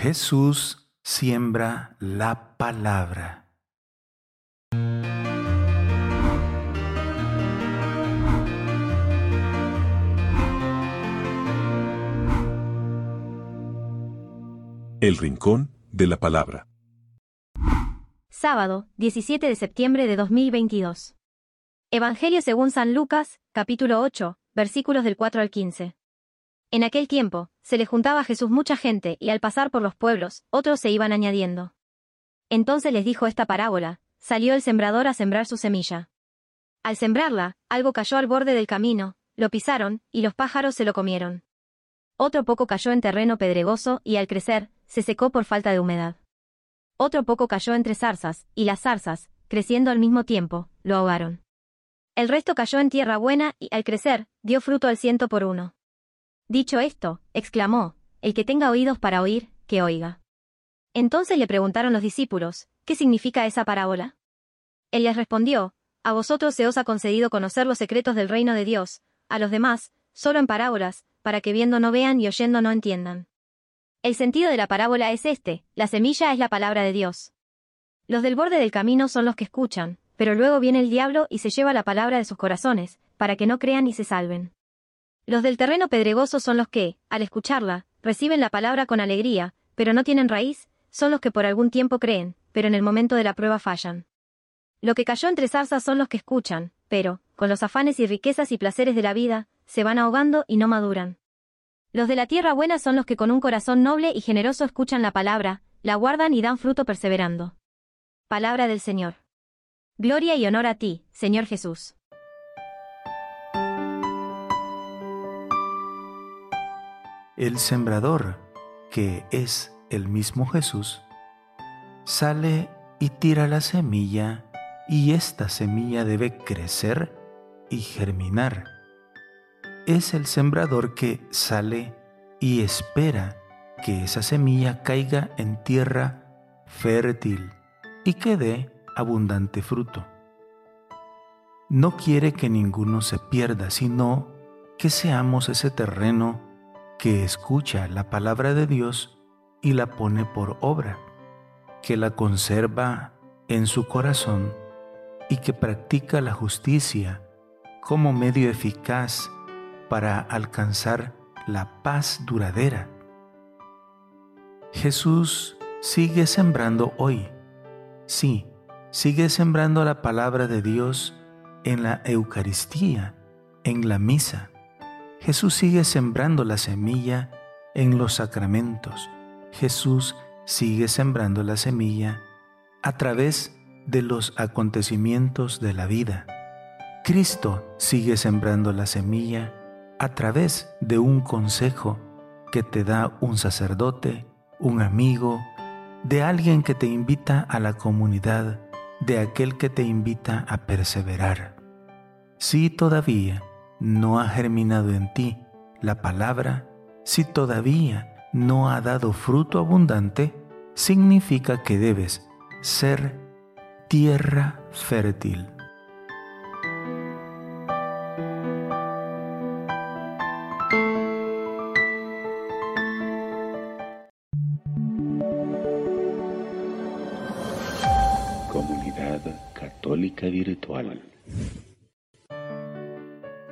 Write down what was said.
Jesús siembra la palabra. El Rincón de la Palabra. Sábado, 17 de septiembre de 2022. Evangelio según San Lucas, capítulo 8, versículos del 4 al 15. En aquel tiempo, se le juntaba a Jesús mucha gente y al pasar por los pueblos, otros se iban añadiendo. Entonces les dijo esta parábola, salió el sembrador a sembrar su semilla. Al sembrarla, algo cayó al borde del camino, lo pisaron, y los pájaros se lo comieron. Otro poco cayó en terreno pedregoso y al crecer, se secó por falta de humedad. Otro poco cayó entre zarzas, y las zarzas, creciendo al mismo tiempo, lo ahogaron. El resto cayó en tierra buena y, al crecer, dio fruto al ciento por uno. Dicho esto, exclamó, El que tenga oídos para oír, que oiga. Entonces le preguntaron los discípulos, ¿qué significa esa parábola? Él les respondió, A vosotros se os ha concedido conocer los secretos del reino de Dios, a los demás, solo en parábolas, para que viendo no vean y oyendo no entiendan. El sentido de la parábola es este, la semilla es la palabra de Dios. Los del borde del camino son los que escuchan, pero luego viene el diablo y se lleva la palabra de sus corazones, para que no crean y se salven. Los del terreno pedregoso son los que, al escucharla, reciben la palabra con alegría, pero no tienen raíz, son los que por algún tiempo creen, pero en el momento de la prueba fallan. Lo que cayó entre zarzas son los que escuchan, pero, con los afanes y riquezas y placeres de la vida, se van ahogando y no maduran. Los de la tierra buena son los que con un corazón noble y generoso escuchan la palabra, la guardan y dan fruto perseverando. Palabra del Señor. Gloria y honor a ti, Señor Jesús. El sembrador, que es el mismo Jesús, sale y tira la semilla y esta semilla debe crecer y germinar es el sembrador que sale y espera que esa semilla caiga en tierra fértil y que dé abundante fruto. No quiere que ninguno se pierda, sino que seamos ese terreno que escucha la palabra de Dios y la pone por obra, que la conserva en su corazón y que practica la justicia como medio eficaz para alcanzar la paz duradera. Jesús sigue sembrando hoy. Sí, sigue sembrando la palabra de Dios en la Eucaristía, en la misa. Jesús sigue sembrando la semilla en los sacramentos. Jesús sigue sembrando la semilla a través de los acontecimientos de la vida. Cristo sigue sembrando la semilla a través de un consejo que te da un sacerdote, un amigo, de alguien que te invita a la comunidad, de aquel que te invita a perseverar. Si todavía no ha germinado en ti la palabra, si todavía no ha dado fruto abundante, significa que debes ser tierra fértil. Comunidad Católica Virtual.